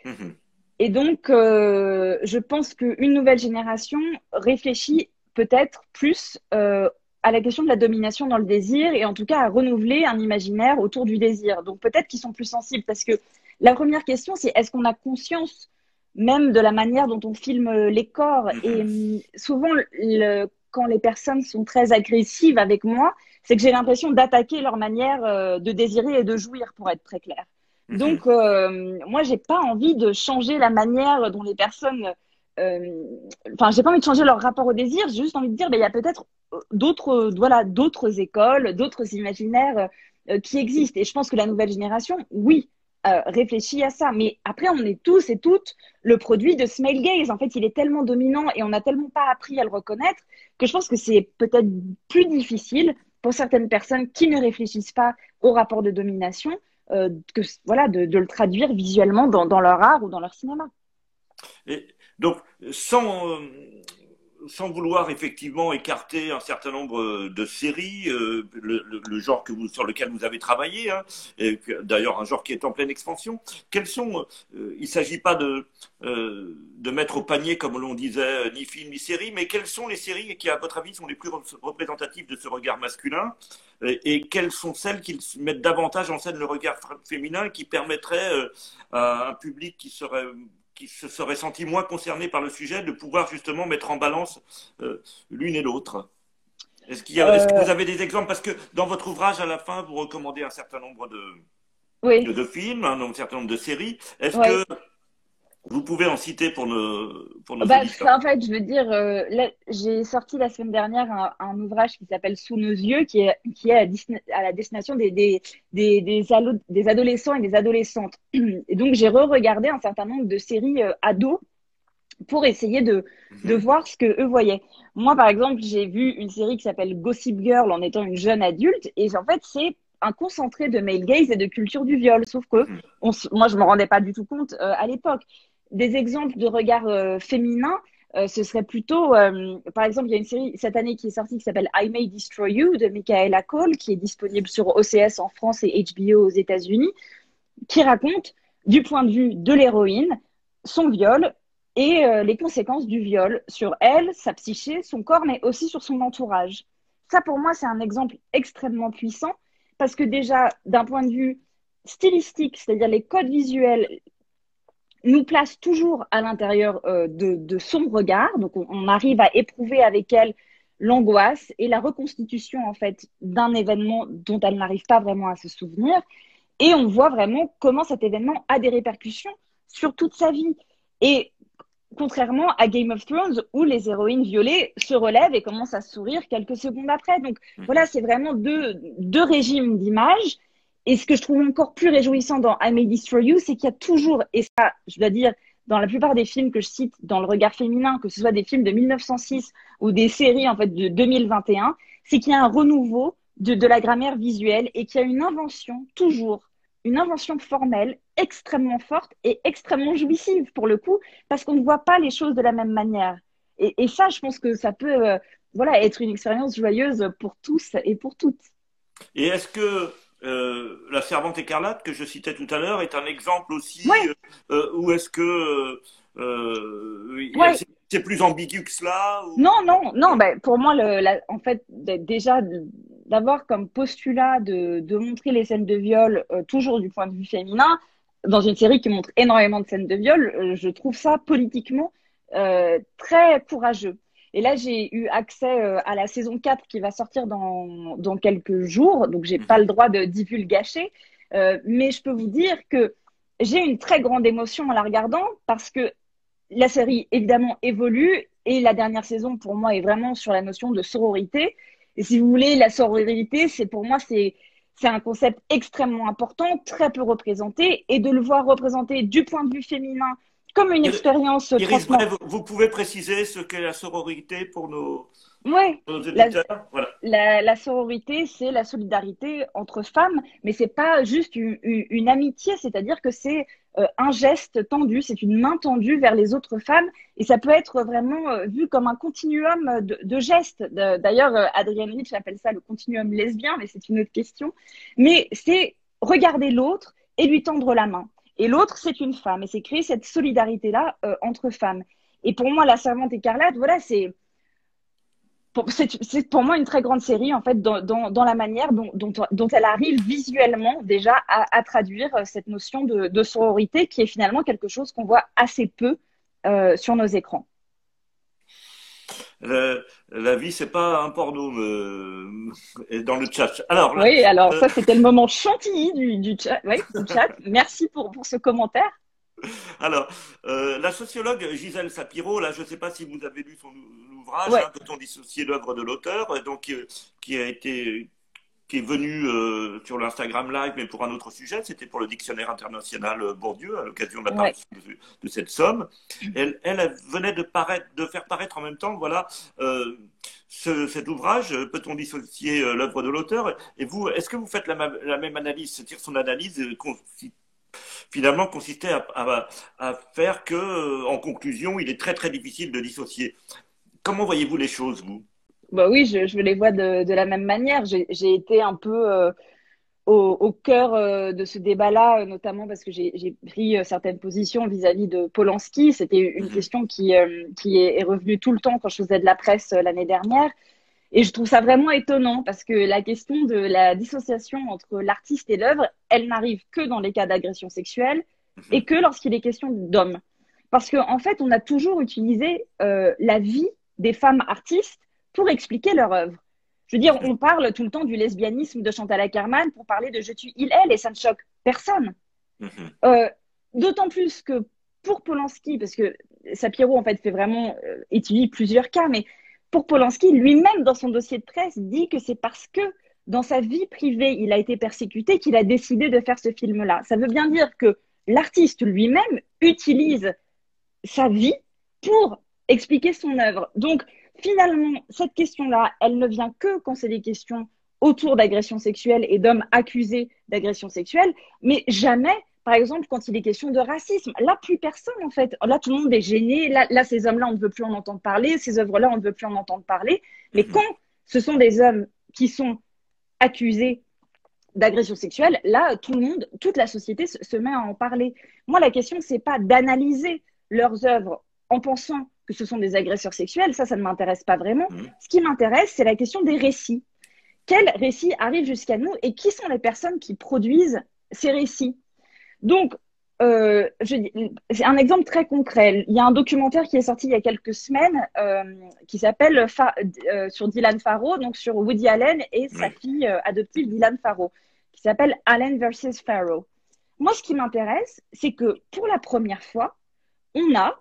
Mhm. Et donc, euh, je pense qu'une nouvelle génération réfléchit peut-être plus euh, à la question de la domination dans le désir et en tout cas à renouveler un imaginaire autour du désir. Donc peut-être qu'ils sont plus sensibles parce que la première question, c'est est-ce qu'on a conscience même de la manière dont on filme les corps? Et hum, souvent, quand les personnes sont très agressives avec moi, c'est que j'ai l'impression d'attaquer leur manière euh, de désirer et de jouir, pour être très clair. Mhm. Donc, euh, moi, j'ai pas envie de changer la manière dont les personnes. Euh, enfin, j'ai pas envie de changer leur rapport au désir. J'ai juste envie de dire, ben, il y a peut-être d'autres, voilà, d'autres écoles, d'autres imaginaires qui existent. Et je pense que la nouvelle génération, oui, euh, réfléchit à ça. Mais après, on est tous et toutes le produit de ce male gaze. En fait, il est tellement dominant et on n'a tellement pas appris à le reconnaître que je pense que c'est peut-être plus difficile pour certaines personnes qui ne réfléchissent pas au rapport de domination euh, que voilà de, le traduire visuellement dans, leur art ou dans leur cinéma. Donc, sans, euh, sans vouloir effectivement écarter un certain nombre euh, de séries, euh, le, genre que vous, sur lequel vous avez travaillé, hein, d'ailleurs un genre qui est en pleine expansion, quels sont, euh, il ne s'agit pas de, de mettre au panier, comme l'on disait, ni film ni série, mais quelles sont les séries qui, à votre avis, sont les plus représentatives de ce regard masculin et, quelles sont celles qui mettent davantage en scène le regard féminin qui permettraient à un public qui serait qui se seraient sentis moins concernés par le sujet de pouvoir justement mettre en balance euh, l'une et l'autre. Est-ce qu'il est que vous avez des exemples? Parce que dans votre ouvrage, à la fin, vous recommandez un certain nombre de, de, films, un, certain nombre de séries. Est-ce que vous pouvez en citer pour nos, pour nos bah, En fait, je veux dire, euh, j'ai sorti la semaine dernière un, ouvrage qui s'appelle Sous nos yeux, qui est, qui est à, la destination des, des, des, des, adolescents et des adolescentes. Et donc, j'ai re-regardé un certain nombre de séries euh, ados pour essayer de, de mhm. voir ce que eux voyaient. Moi, par exemple, j'ai vu une série qui s'appelle Gossip Girl en étant une jeune adulte, et en fait, c'est un concentré de male gaze et de culture du viol. Sauf que moi, je me rendais pas du tout compte euh, à l'époque des exemples de regard euh, féminin, euh, ce serait plutôt, euh, par exemple, il y a une série cette année qui est sortie qui s'appelle I May Destroy You de Michaela Cole, qui est disponible sur OCS en France et HBO aux États-Unis, qui raconte, du point de vue de l'héroïne, son viol et les conséquences du viol sur elle, sa psyché, son corps, mais aussi sur son entourage. Ça, pour moi, c'est un exemple extrêmement puissant parce que déjà, d'un point de vue stylistique, c'est-à-dire les codes visuels, nous place toujours à l'intérieur euh, de, son regard. Donc, on, arrive à éprouver avec elle l'angoisse et la reconstitution en fait d'un événement dont elle n'arrive pas vraiment à se souvenir. Et on voit vraiment comment cet événement a des répercussions sur toute sa vie. Et contrairement à Game of Thrones où les héroïnes violées se relèvent et commencent à sourire quelques secondes après. Donc mmh. voilà, c'est vraiment deux, deux régimes d'images et ce que je trouve encore plus réjouissant dans I May Destroy You, c'est qu'il y a toujours, et ça, je dois dire, dans la plupart des films que je cite dans le regard féminin, que ce soit des films de 1906 ou des séries en fait de 2021, c'est qu'il y a un renouveau de, de la grammaire visuelle et qu'il y a une invention toujours, une invention formelle extrêmement forte et extrêmement jouissive pour le coup, parce qu'on ne voit pas les choses de la même manière. Et, et ça, je pense que ça peut, euh, voilà, être une expérience joyeuse pour tous et pour toutes. Et est-ce que euh, la servante écarlate que je citais tout à l'heure est un exemple aussi euh, euh, où est-ce que c'est plus ambigu que cela Non, non, non. Ben, pour moi, le, en fait, déjà d'avoir comme postulat de, montrer les scènes de viol toujours du point de vue féminin dans une série qui montre énormément de scènes de viol, je trouve ça politiquement très courageux. Et là, j'ai eu accès euh, à la saison 4 qui va sortir dans, quelques jours, donc j'ai pas le droit de divulgacher. Euh, mais je peux vous dire que j'ai une très grande émotion en la regardant parce que la série évidemment évolue et la dernière saison pour moi est vraiment sur la notion de sororité. Et si vous voulez, la sororité, c'est pour moi c'est c'est un concept extrêmement important, très peu représenté, et de le voir représenté du point de vue féminin comme une expérience. Iris vous pouvez préciser ce qu'est la sororité pour nos, oui, la, la, sororité, c'est la solidarité entre femmes, mais c'est pas juste une, amitié, c'est-à-dire que c'est euh, un geste tendu, c'est une main tendue vers les autres femmes, et ça peut être vraiment euh, vu comme un continuum de, gestes. D'ailleurs, euh, Adrienne Rich appelle ça le continuum lesbien, mais c'est une autre question. Mais c'est regarder l'autre et lui tendre la main. Et l'autre, c'est une femme, et c'est créer cette solidarité-là entre femmes. Et pour moi, la servante écarlate, voilà, c'est c'est pour moi une très grande série en fait dans, dans, la manière dont, dont, elle arrive visuellement déjà à, traduire euh, cette notion de, de, sororité qui est finalement quelque chose qu'on voit assez peu euh, sur nos écrans. la vie, c'est pas un porno dans le chat. Alors, oui, alors ça, c'était le moment chantilly du, du chat. Du chat. Merci pour, pour ce commentaire. Alors, euh, la sociologue Gisèle Sapiro, là, je ne sais pas si vous avez lu son ouvrage, ouais. Peut-on dissocier l'œuvre de l'auteur, donc euh, qui a été qui est venu euh, sur l'Instagram Live, mais pour un autre sujet, c'était pour le dictionnaire international Bourdieu, à l'occasion de la de, cette somme. Elle, elle venait de, paraître, de faire paraître en même temps, voilà, cet ouvrage, peut-on dissocier l'œuvre de l'auteur? Et vous, est-ce que vous faites la, la même analyse C'est-à-dire son analyse finalement consistait à, faire que, euh, en conclusion, il est très très difficile de dissocier. Comment voyez-vous les choses, vous? Bah Oui, je, je, les vois de, la même manière. J'ai été un peu euh, au, cœur euh, de ce débat-là, notamment parce que j'ai pris certaines positions vis-à-vis de Polanski. C'était une mhm. question qui, qui est, est, revenue tout le temps quand je faisais de la presse l'année dernière. Et je trouve ça vraiment étonnant parce que la question de la dissociation entre l'artiste et l'œuvre, elle n'arrive que dans les cas d'agression sexuelle mhm. et que lorsqu'il est question d'hommes. Parce qu'en en fait, on a toujours utilisé euh, la vie des femmes artistes pour expliquer leur œuvre. Je veux dire, on parle tout le temps du lesbianisme de Chantal Ackerman pour parler de Je tue il, elle, et ça ne choque personne. Mhm. Euh, D'autant plus que pour Polanski, parce que Sapiro, en fait, fait vraiment, euh, étudie plusieurs cas, mais pour Polanski, lui-même, dans son dossier de presse, dit que c'est parce que dans sa vie privée, il a été persécuté qu'il a décidé de faire ce film-là. Ça veut bien dire que l'artiste lui-même utilise sa vie pour expliquer son œuvre. Donc, finalement, cette question-là, elle ne vient que quand c'est des questions autour d'agression sexuelle et d'hommes accusés d'agression sexuelle, mais jamais par exemple, quand il est question de racisme, là, plus personne, en fait. Là, tout le monde est gêné. Là, ces hommes-là, on ne veut plus en entendre parler. Ces œuvres-là, on ne veut plus en entendre parler. Mais mhm. quand ce sont des hommes qui sont accusés d'agression sexuelle, là, tout le monde, toute la société se, met à en parler. Moi, la question, c'est pas d'analyser leurs œuvres en pensant que ce sont des agresseurs sexuels. Ça, ça ne m'intéresse pas vraiment. Mhm. Ce qui m'intéresse, c'est la question des récits. Quels récits arrivent jusqu'à nous et qui sont les personnes qui produisent ces récits? Donc, euh, c'est un exemple très concret. Il y a un documentaire qui est sorti il y a quelques semaines euh, qui s'appelle euh, sur Dylan Farrow, donc sur Woody Allen et sa fille adoptive Dylan Farrow, qui s'appelle Allen versus Farrow. Moi, ce qui m'intéresse, c'est que pour la première fois, on a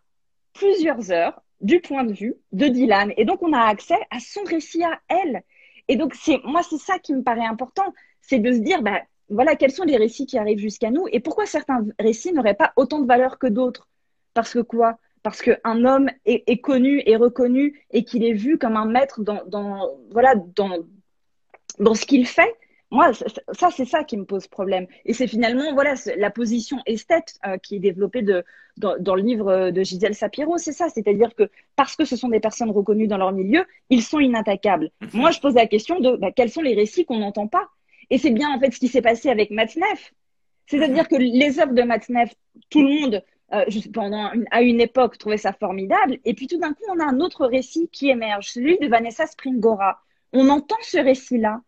plusieurs heures du point de vue de Dylan, et donc on a accès à son récit à elle. Et donc, c'est moi, c'est ça qui me paraît important, c'est de se dire, bah, voilà, quels sont les récits qui arrivent jusqu'à nous et pourquoi certains récits n'auraient pas autant de valeur que d'autres Parce que quoi? Parce qu'un homme est, connu et reconnu et qu'il est vu comme un maître dans, voilà, dans, dans ce qu'il fait. Moi, ça, c'est ça qui me pose problème. Et c'est finalement voilà la position esthète euh, qui est développée de, dans, le livre de Gisèle Sapiro. C'est ça, c'est-à-dire que parce que ce sont des personnes reconnues dans leur milieu, ils sont inattaquables. Mhm. Moi, je pose la question de bah, quels sont les récits qu'on n'entend pas? Et c'est bien en fait ce qui s'est passé avec Matzneff. C'est-à-dire que les œuvres de Matzneff, tout le monde, euh, pendant à une époque, trouvait ça formidable. Et puis tout d'un coup, on a un autre récit qui émerge, celui de Vanessa Springora. On entend ce récit-là.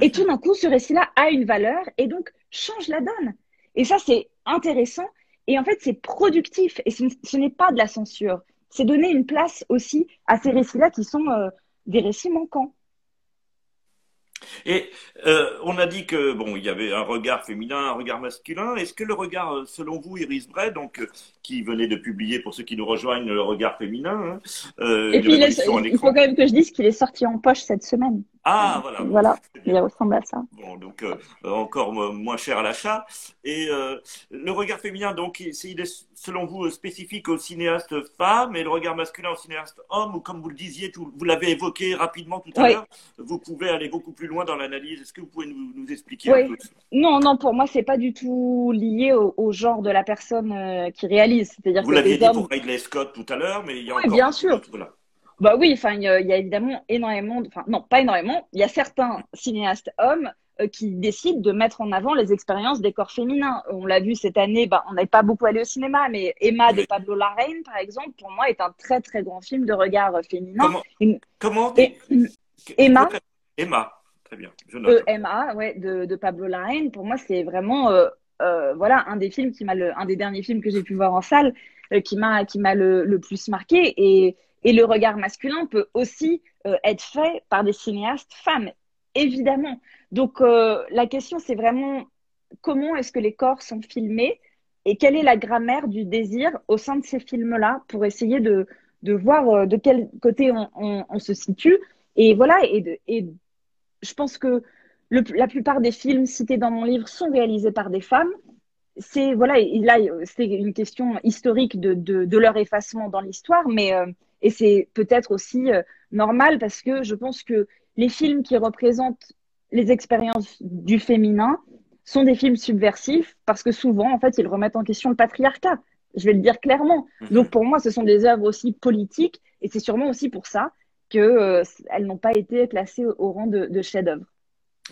Et tout d'un coup, ce récit-là a une valeur et donc change la donne. Et ça, c'est intéressant. Et en fait, c'est productif. Et ce, n'est pas de la censure. C'est donner une place aussi à ces récits-là qui sont euh, des récits manquants. Et euh, on a dit que bon, il y avait un regard féminin, un regard masculin. Est-ce que le regard, euh, selon vous, Iris Bray, donc euh, qui venait de publier pour ceux qui nous rejoignent le regard féminin, hein, et puis il, il, faut quand même que je dise qu'il est sorti en poche cette semaine. Ah, voilà. Voilà, il ressemble à ça. Bon, donc encore moins cher à l'achat. Et le regard féminin, donc, il est selon vous spécifique aux cinéastes femmes et le regard masculin aux cinéastes hommes, ou comme vous le disiez, vous l'avez évoqué rapidement tout à l'heure, vous pouvez aller beaucoup plus loin dans l'analyse. Est-ce que vous pouvez nous, expliquer un peu Non, non, pour moi, c'est pas du tout lié au, genre de la personne euh, qui réalise. C'est-à-dire vous l'aviez dit pour Ridley Scott tout à l'heure, mais il y a encore bien sûr. Voilà. Bah oui, enfin, il y, a évidemment énormément, enfin, non, pas énormément, il y a certains cinéastes hommes euh, qui décident de mettre en avant les expériences des corps féminins. On l'a vu cette année, bah, on n'est pas beaucoup allé au cinéma, mais Emma de Pablo Larraín, par exemple, pour moi, est un très très grand film de regard féminin. Comment, Emma Emma, très bien. Je note. Emma, ouais, de, de, Pablo Larraín. Pour moi, c'est vraiment, euh, euh, voilà, un des films qui m'a, un des derniers films que j'ai pu voir en salle, qui m'a, qui m'a le, le, plus marqué et et le regard masculin peut aussi euh, être fait par des cinéastes femmes, évidemment. Donc euh, la question, c'est vraiment comment est-ce que les corps sont filmés et quelle est la grammaire du désir au sein de ces films-là pour essayer de, de voir euh, de quel côté on, se situe. Et voilà, je pense que la plupart des films cités dans mon livre sont réalisés par des femmes. C'est voilà, là c'est une question historique de, de, de leur effacement dans l'histoire, mais et c'est peut-être aussi euh, normal parce que je pense que les films qui représentent les expériences du féminin sont des films subversifs parce que souvent, en fait, ils remettent en question le patriarcat. Je vais le dire clairement. Mhm. Donc pour moi, ce sont des œuvres aussi politiques et c'est sûrement aussi pour ça qu'elles euh, n'ont pas été classées au, rang de, de chef-d'œuvre.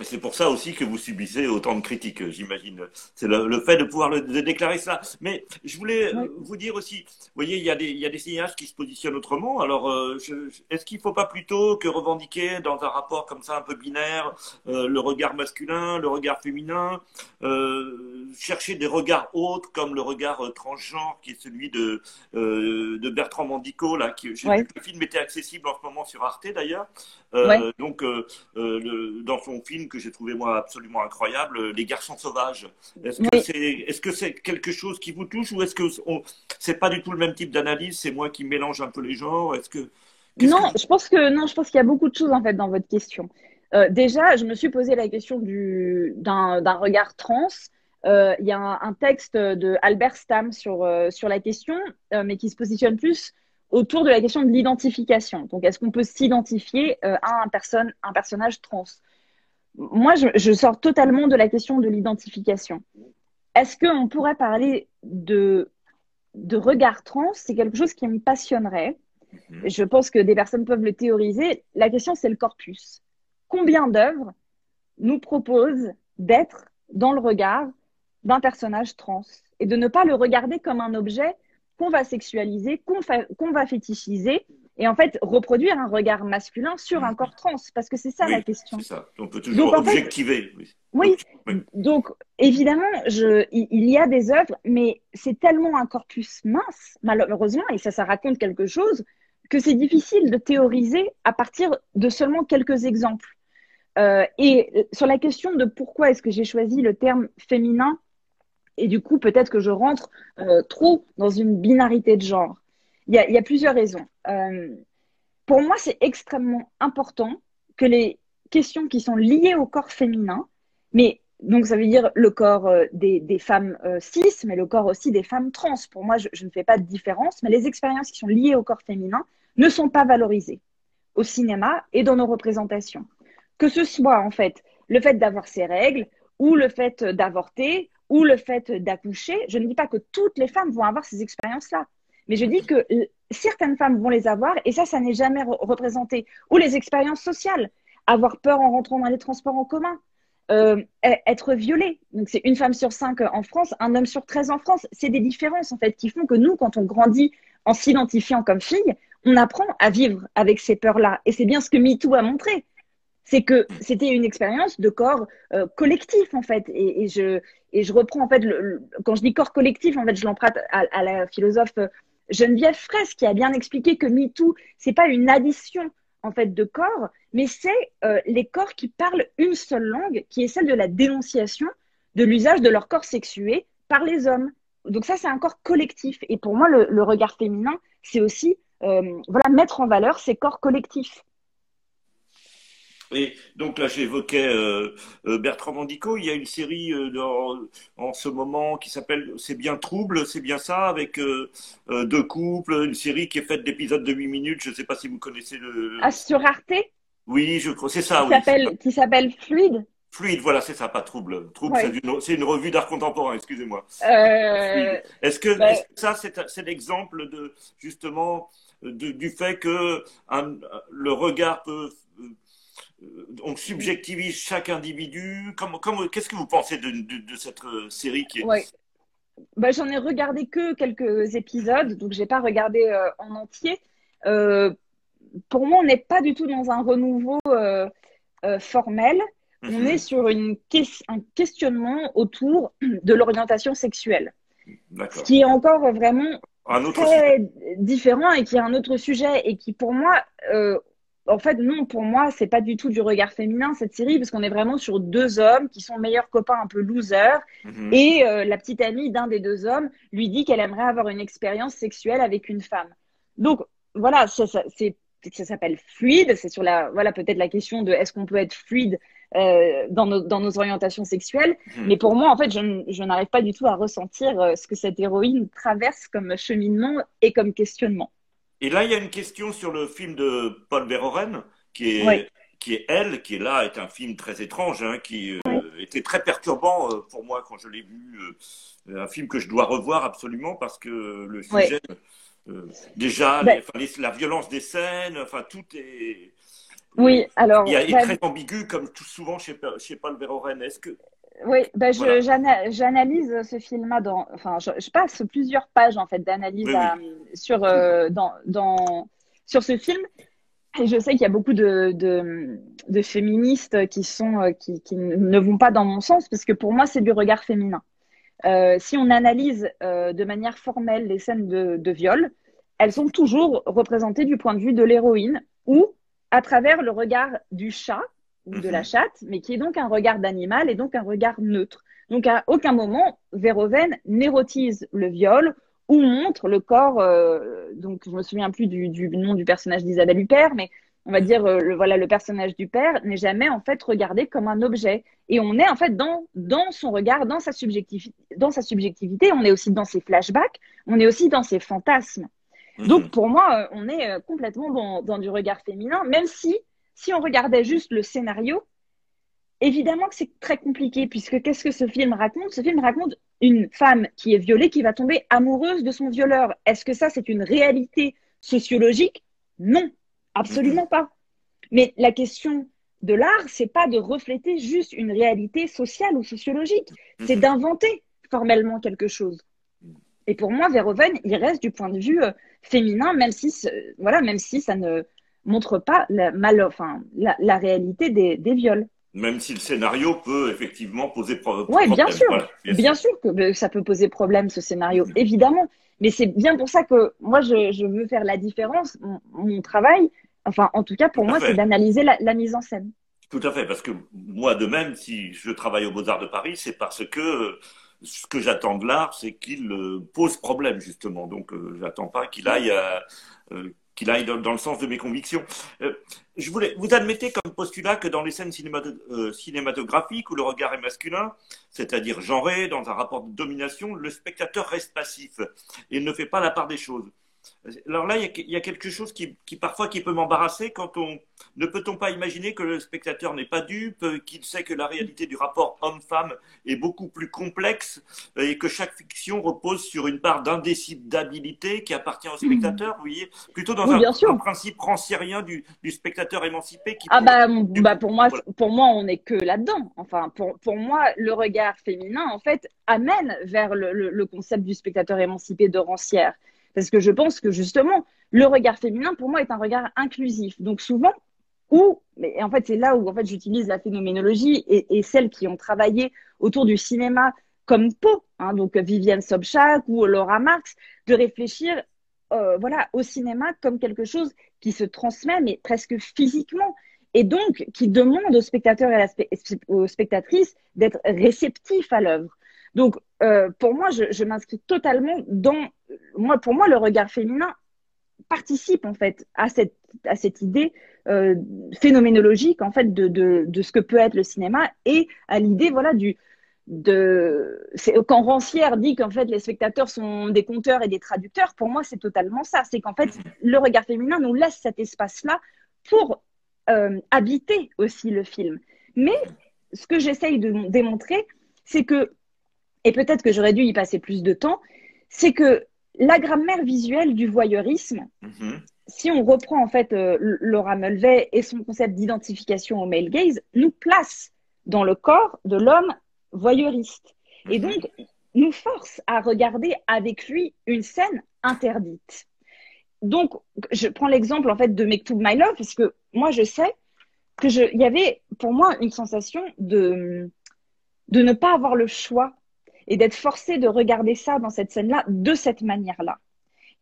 C'est pour ça aussi que vous subissez autant de critiques, j'imagine. C'est le, fait de pouvoir le, de déclarer ça. Mais je voulais vous dire aussi, vous voyez, il y, a des, il y a des cinéastes qui se positionnent autrement. Alors, euh, est-ce qu'il ne faut pas plutôt que revendiquer dans un rapport comme ça un peu binaire euh, le regard masculin, le regard féminin, euh, chercher des regards autres comme le regard transgenre qui est celui de, de Bertrand Mandico, là, qui, le film était accessible en ce moment sur Arte d'ailleurs. Donc, le, dans son film, que j'ai trouvé moi absolument incroyable, Les garçons sauvages. Est-ce que c'est est -ce c'est quelque chose qui vous touche ou est-ce que c'est pas du tout le même type d'analyse C'est moi qui mélange un peu les genres? Est-ce que non, je pense que non, je pense qu'il y a beaucoup de choses en fait dans votre question. Euh, déjà, je me suis posé la question du d'un regard trans. Euh, il y a un, texte de Albert Stam sur euh, sur la question, mais qui se positionne plus autour de la question de l'identification. Donc, est-ce qu'on peut s'identifier à un, personne, un personnage trans? Moi, je, sors totalement de la question de l'identification. Est-ce qu'on pourrait parler de, de regard trans? C'est quelque chose qui me passionnerait. Mhm. Je pense que des personnes peuvent le théoriser. La question, c'est le corpus. Combien d'œuvres nous proposent d'être dans le regard d'un personnage trans et de ne pas le regarder comme un objet qu'on va sexualiser, qu'on va fétichiser et en fait reproduire un regard masculin sur un corps trans parce que c'est ça la question. C'est ça. On peut toujours objectiver. oui. Donc évidemment, je, il y a des œuvres, mais c'est tellement un corpus mince malheureusement et ça ça raconte quelque chose que c'est difficile de théoriser à partir de seulement quelques exemples. Euh, et sur la question de pourquoi est-ce que j'ai choisi le terme féminin et du coup peut-être que je rentre euh, trop dans une binarité de genre. Il y a, plusieurs raisons. Euh, pour moi, c'est extrêmement important que les questions qui sont liées au corps féminin, mais donc ça veut dire le corps euh, des, femmes euh, cis, mais le corps aussi des femmes trans. Pour moi, je, ne fais pas de différence, mais les expériences qui sont liées au corps féminin ne sont pas valorisées au cinéma et dans nos représentations. Que ce soit en fait le fait d'avoir ses règles ou le fait d'avorter ou le fait d'accoucher, je ne dis pas que toutes les femmes vont avoir ces expériences-là. Mais je dis que certaines femmes vont les avoir et ça, ça n'est jamais représenté. Ou les expériences sociales, avoir peur en rentrant dans les transports en commun, euh, e-, être violée. Donc c'est une femme sur cinq en France, un homme sur 13 en France. C'est des différences en fait qui font que nous, quand on grandit en s'identifiant comme fille, on apprend à vivre avec ces peurs-là. Et c'est bien ce que MeToo a montré. C'est que c'était une expérience de corps euh, collectif en fait. Et, je, et je reprends en fait, quand je dis corps collectif, en fait, je l'emprunte à, la philosophe Geneviève Fraisse qui a bien expliqué que MeToo, c'est pas une addition en fait de corps, mais c'est euh, les corps qui parlent une seule langue, qui est celle de la dénonciation de l'usage de leur corps sexué par les hommes. Donc ça, c'est un corps collectif. Et pour moi, le, regard féminin, c'est aussi euh, voilà, mettre en valeur ces corps collectifs. Et donc là, j'évoquais euh, euh, Bertrand Mandico. Il y a une série euh, en ce moment qui s'appelle C'est bien trouble, c'est bien ça, avec deux couples, une série qui est faite d'épisodes de 8 minutes. Je ne sais pas si vous connaissez le. Ah, sur Arte? Oui, je crois, c'est ça. Qui s'appelle Fluide? Fluide, voilà, c'est ça, pas trouble. Trouble, c'est une, revue d'art contemporain, excusez-moi. Est-ce que, ben ça, c'est l'exemple de justement du fait que le regard peut on subjectivise chaque individu. Qu'est-ce que vous pensez de, cette euh, série qui est... Bah, J'en ai regardé que quelques épisodes, donc j'ai pas regardé euh, en entier. Euh, pour moi, on n'est pas du tout dans un renouveau formel. On mhm. est sur une un questionnement autour de l'orientation sexuelle. Ce qui est encore vraiment très différent et qui est un autre sujet et qui, pour moi, en fait, non, pour moi, c'est pas du tout du regard féminin cette série, parce qu'on est vraiment sur deux hommes qui sont meilleurs copains un peu losers. Mhm. Et euh, la petite amie d'un des deux hommes lui dit qu'elle aimerait avoir une expérience sexuelle avec une femme. Donc voilà, ça, ça, ça s'appelle fluide. C'est sur la, voilà, peut-être la question de est-ce qu'on peut être fluide euh, dans, nos, dans, nos, orientations sexuelles. Mhm. Mais pour moi, en fait, je, je n'arrive pas du tout à ressentir euh, ce que cette héroïne traverse comme cheminement et comme questionnement. Et là, il y a une question sur le film de Paul Verhoeven, qui est, qui est Elle, qui est là, est un film très étrange, hein, qui euh, était très perturbant euh, pour moi quand je l'ai vu. Euh, un film que je dois revoir absolument parce que le sujet, déjà, ben la violence des scènes, enfin, tout est. Oui, alors. Il est très ambigu, comme tout souvent chez, chez Paul Verhoeven. Est-ce que oui, ben j'analyse ce film-là dans, enfin, je, passe plusieurs pages en fait d'analyse sur euh, dans, dans, sur ce film. Et je sais qu'il y a beaucoup de, de, de, féministes qui sont euh, qui, qui, ne vont pas dans mon sens parce que pour moi c'est du regard féminin. Euh, si on analyse euh, de manière formelle les scènes de, de viol, elles sont toujours représentées du point de vue de l'héroïne ou à travers le regard du chat ou de la mhm. chatte, mais qui est donc un regard d'animal et donc un regard neutre. Donc à aucun moment, Verhoeven n'érotise le viol ou montre le corps. Euh, donc je me souviens plus du, du nom du personnage d'Isabelle Huppert, mais on va dire euh, le, voilà le personnage du père n'est jamais en fait regardé comme un objet et on est en fait dans dans son regard, dans sa subjectivité, dans sa subjectivité. On est aussi dans ses flashbacks, on est aussi dans ses fantasmes. Mhm. Donc pour moi, euh, on est complètement dans, dans du regard féminin, même si si on regardait juste le scénario, évidemment que c'est très compliqué, puisque qu'est-ce que ce film raconte? Ce film raconte une femme qui est violée, qui va tomber amoureuse de son violeur. Est-ce que ça, c'est une réalité sociologique? Non, absolument pas. Mais la question de l'art, c'est pas de refléter juste une réalité sociale ou sociologique, c'est d'inventer formellement quelque chose. Et pour moi, Verhoeven, il reste du point de vue euh, féminin, même si, voilà, même si ça ne montre pas la, mal, enfin, la, réalité des, des, viols. Même si le scénario peut effectivement poser problème. Oui, bien sûr. bien, sûr. que ça peut poser problème, ce scénario, mm. évidemment. Mais c'est bien pour ça que moi, je, je veux faire la différence. Mon, travail, enfin, en tout cas, pour moi, c'est d'analyser la, la, mise en scène. Tout à fait, parce que moi, de même, si je travaille aux Beaux-Arts de Paris, c'est parce que ce que j'attends de l'art, c'est qu'il euh, pose problème, justement. Donc, euh, j'attends pas qu'il aille à, euh, qu'il aille dans, le sens de mes convictions. Euh, je voulais, vous admettez comme postulat que dans les scènes euh, cinématographiques où le regard est masculin, c'est-à-dire genré, dans un rapport de domination, le spectateur reste passif et ne fait pas la part des choses. Alors là, il y a, quelque chose qui, parfois qui peut m'embarrasser quand on ne peut-on pas imaginer que le spectateur n'est pas dupe, qu'il sait que la réalité du rapport homme-femme est beaucoup plus complexe et que chaque fiction repose sur une part d'indécidabilité qui appartient au spectateur. Vous voyez, plutôt dans un, principe rancérien du, spectateur émancipé. ah bah, bah, pour moi, pour moi, on n'est que là-dedans. Enfin, pour, pour moi, le regard féminin, en fait, amène vers le, le concept du spectateur émancipé de rancière. Parce que je pense que justement, le regard féminin, pour moi, est un regard inclusif. Donc souvent, où, mais en fait, c'est là où en fait, j'utilise la phénoménologie et, celles qui ont travaillé autour du cinéma comme Poe, hein, donc Viviane Sobchak ou Laura Marx, de réfléchir euh, voilà, au cinéma comme quelque chose qui se transmet, mais presque physiquement, et donc qui demande aux spectateurs et aux spectatrices d'être réceptifs à l'œuvre. Donc, euh, pour moi, je, m'inscris totalement dans. Moi, pour moi, le regard féminin participe en fait à cette, à cette idée euh, phénoménologique en fait de, de, ce que peut être le cinéma et à l'idée voilà du de quand Rancière dit qu'en fait les spectateurs sont des conteurs et des traducteurs pour moi c'est totalement ça c'est qu'en fait le regard féminin nous laisse cet espace là pour euh, habiter aussi le film mais ce que j'essaye de démontrer c'est que et peut-être que j'aurais dû y passer plus de temps c'est que la grammaire visuelle du voyeurisme mm-hmm si on reprend en fait euh, Laura Mulvey et son concept d'identification au male gaze, nous place dans le corps de l'homme voyeuriste. Et mhm. donc, nous force à regarder avec lui une scène interdite. Donc, je prends l'exemple en fait de Make to My Love, parce que moi, je sais que je, il y avait pour moi une sensation de, de ne pas avoir le choix et d'être forcé de regarder ça dans cette scène-là de cette manière-là.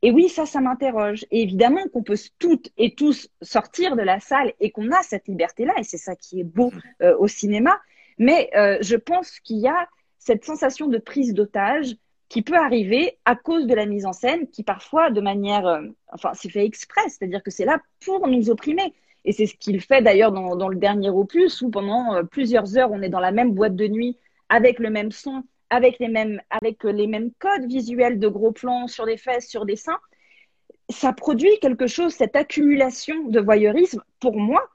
Et oui, ça, ça m'interroge. Et évidemment qu'on peut toutes et tous sortir de la salle et qu'on a cette liberté-là, et c'est ça qui est beau euh, au cinéma. Mais euh, je pense qu'il y a cette sensation de prise d'otage qui peut arriver à cause de la mise en scène, qui parfois, de manière, euh, enfin, c'est fait exprès, c'est-à-dire que c'est là pour nous opprimer. Et c'est ce qu'il fait d'ailleurs dans, dans, le dernier opus, où pendant plusieurs heures, on est dans la même boîte de nuit avec le même son, avec les mêmes, avec les mêmes codes visuels de gros plans sur des fesses, sur des seins, ça produit quelque chose, cette accumulation de voyeurisme. Pour moi,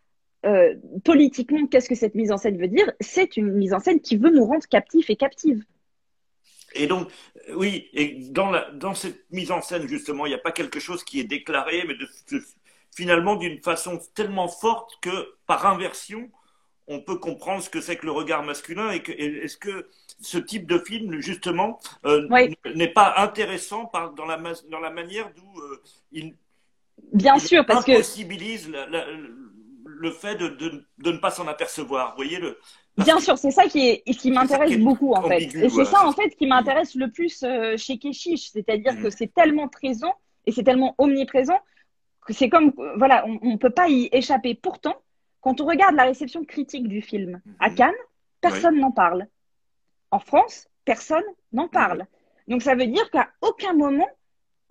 euh, politiquement, qu'est-ce que cette mise en scène veut dire? C'est une mise en scène qui veut nous rendre captifs et captives. Et donc, oui, et dans cette mise en scène, justement, il n'y a pas quelque chose qui est déclaré, mais finalement d'une façon tellement forte que, par inversion, on peut comprendre ce que c'est que le regard masculin et, est-ce que ce type de film, justement, euh, n'est pas intéressant par, dans, la, dans la manière d'où euh, il, Bien sûr, parce impossibilise le fait de, de, ne pas s'en apercevoir. Vous voyez le, Bien sûr, c'est ça qui, est, qui m'intéresse beaucoup en fait. Et c'est ça en fait qui m'intéresse le plus euh, chez Keshish, c'est-à-dire mm. que c'est tellement présent et c'est tellement omniprésent que c'est comme voilà, on ne peut pas y échapper. Pourtant, quand on regarde la réception critique du film à mhm. Cannes, personne n'en parle. En France, personne n'en parle. Donc ça veut dire qu'à aucun moment,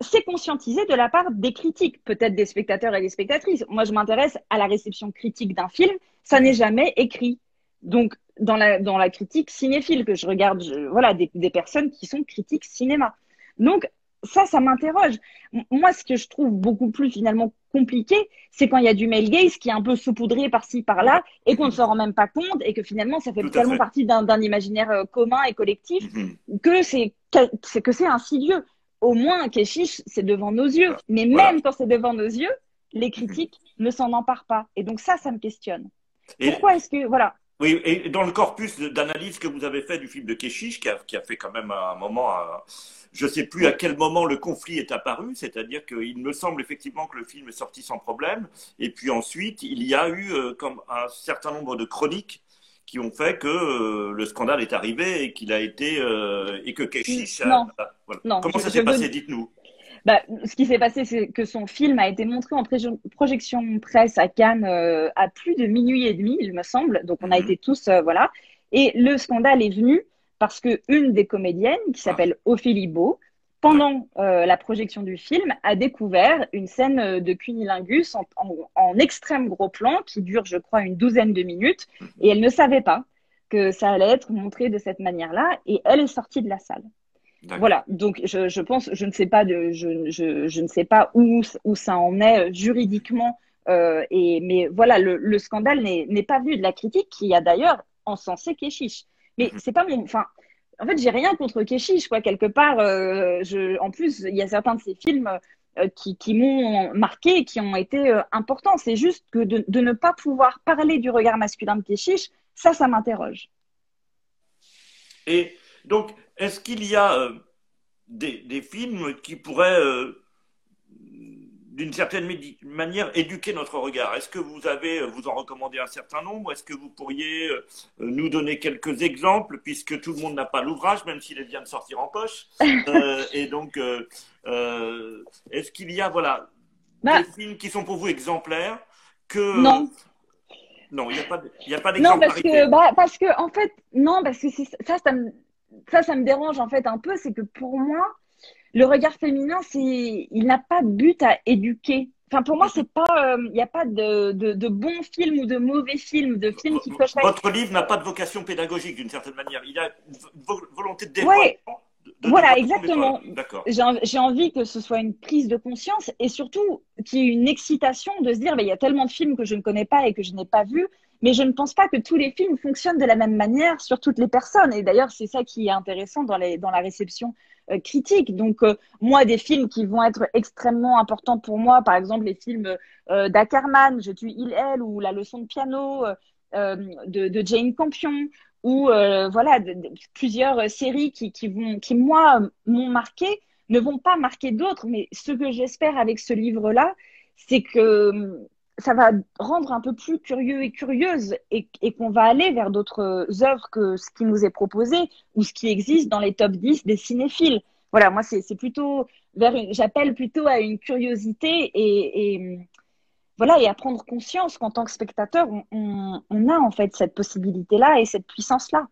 c'est conscientisé de la part des critiques, peut-être des spectateurs et des spectatrices. Moi, je m'intéresse à la réception critique d'un film, ça n'est jamais écrit. Donc, dans la, dans la critique cinéphile que je regarde, voilà, des, des personnes qui sont critiques cinéma. Donc, ça, ça m'interroge. Moi, ce que je trouve beaucoup plus finalement compliqué, c'est quand il y a du male gaze qui est un peu saupoudré par-ci, par-là, et qu'on ne se rend même pas compte, et que finalement, ça fait tellement partie d'un imaginaire euh, commun et collectif mm-hmm. que c'est que c'est insidieux. Au moins, Keshish, c'est devant nos yeux. Mais même quand c'est devant nos yeux, les critiques mm-hmm. ne s'en emparent pas. Et donc ça, ça me questionne. Pourquoi est-ce que voilà oui, et dans le corpus d'analyse que vous avez fait du film de Keshish, qui a, qui a fait quand même un moment, je ne sais plus à quel moment le conflit est apparu, c'est-à-dire qu'il me semble effectivement que le film est sorti sans problème, et puis ensuite il y a eu euh, comme un certain nombre de chroniques qui ont fait que euh, le scandale est arrivé et qu'il a été euh, et que Keshish. Non. non Comment ça s'est passé Dites-nous. Bah, ce qui s'est passé, c'est que son film a été montré en projection presse à Cannes euh, à plus de minuit et demi, il me semble. Donc, on a mhm. été tous, euh, voilà. Et le scandale est venu parce que une des comédiennes, qui s'appelle ah. Ophélie Beau, pendant euh, la projection du film, a découvert une scène de cunilingus en, en, extrême gros plan qui dure, je crois, une douzaine de minutes. Et elle ne savait pas que ça allait être montré de cette manière-là. Et elle est sortie de la salle. Voilà, donc je, je, pense, je ne sais pas, de, je, je, je, ne sais pas où, où ça en est euh, juridiquement, euh, et, mais voilà, le, le scandale n'est pas venu de la critique qui a d'ailleurs encensé Keshish. Mais mhm. c'est pas mon, enfin, en fait, j'ai rien contre Keshish, quoi. Quelque part, euh, je, en plus, il y a certains de ces films euh, qui, qui m'ont marqué, qui ont été importants. C'est juste que de, de, ne pas pouvoir parler du regard masculin de Keshish, ça, ça m'interroge. Et donc, est-ce qu'il y a euh, des, films qui pourraient, euh, d'une certaine manière, éduquer notre regard? Est-ce que vous avez, vous en recommandez un certain nombre? Est-ce que vous pourriez euh, nous donner quelques exemples, puisque tout le monde n'a pas l'ouvrage, même s'il vient de sortir en poche? Et donc, est-ce qu'il y a, voilà, bah, des films qui sont pour vous exemplaires que non. Non, il n'y a pas, il a pas Non, parce que, bah, parce que, en fait, non, parce que ça, ça me, ça, ça me dérange en fait un peu, c'est que pour moi, le regard féminin, c'est, il n'a pas de but à éduquer. Enfin, pour moi, c'est pas, il euh, n'y a pas de, de, de, bons films ou de mauvais films, de films qui cochent. Votre livre n'a pas de vocation pédagogique d'une certaine manière. Il a une volonté de développement. voilà, exactement. J'ai envie que ce soit une prise de conscience et surtout qu'il y ait une excitation de se dire, il y a tellement de films que je ne connais pas et que je n'ai pas vus, mais je ne pense pas que tous les films fonctionnent de la même manière sur toutes les personnes. Et d'ailleurs, c'est ça qui est intéressant dans, les, dans la réception euh, critique. Donc, euh, moi, des films qui vont être extrêmement importants pour moi, par exemple les films euh, d'Ackerman, Je tue il, elle, ou La leçon de piano de, de, Jane Campion, ou voilà, plusieurs séries qui, qui, vont, qui moi, m'ont marqué, ne vont pas marquer d'autres. Mais ce que j'espère avec ce livre-là, c'est que ça va rendre un peu plus curieux et curieuse et, qu'on va aller vers d'autres œuvres que ce qui nous est proposé ou ce qui existe dans les top 10 des cinéphiles. Voilà, moi, c'est plutôt vers j'appelle plutôt à une curiosité et, voilà, et à prendre conscience qu'en tant que spectateur, on, on, a en fait cette possibilité-là et cette puissance-là.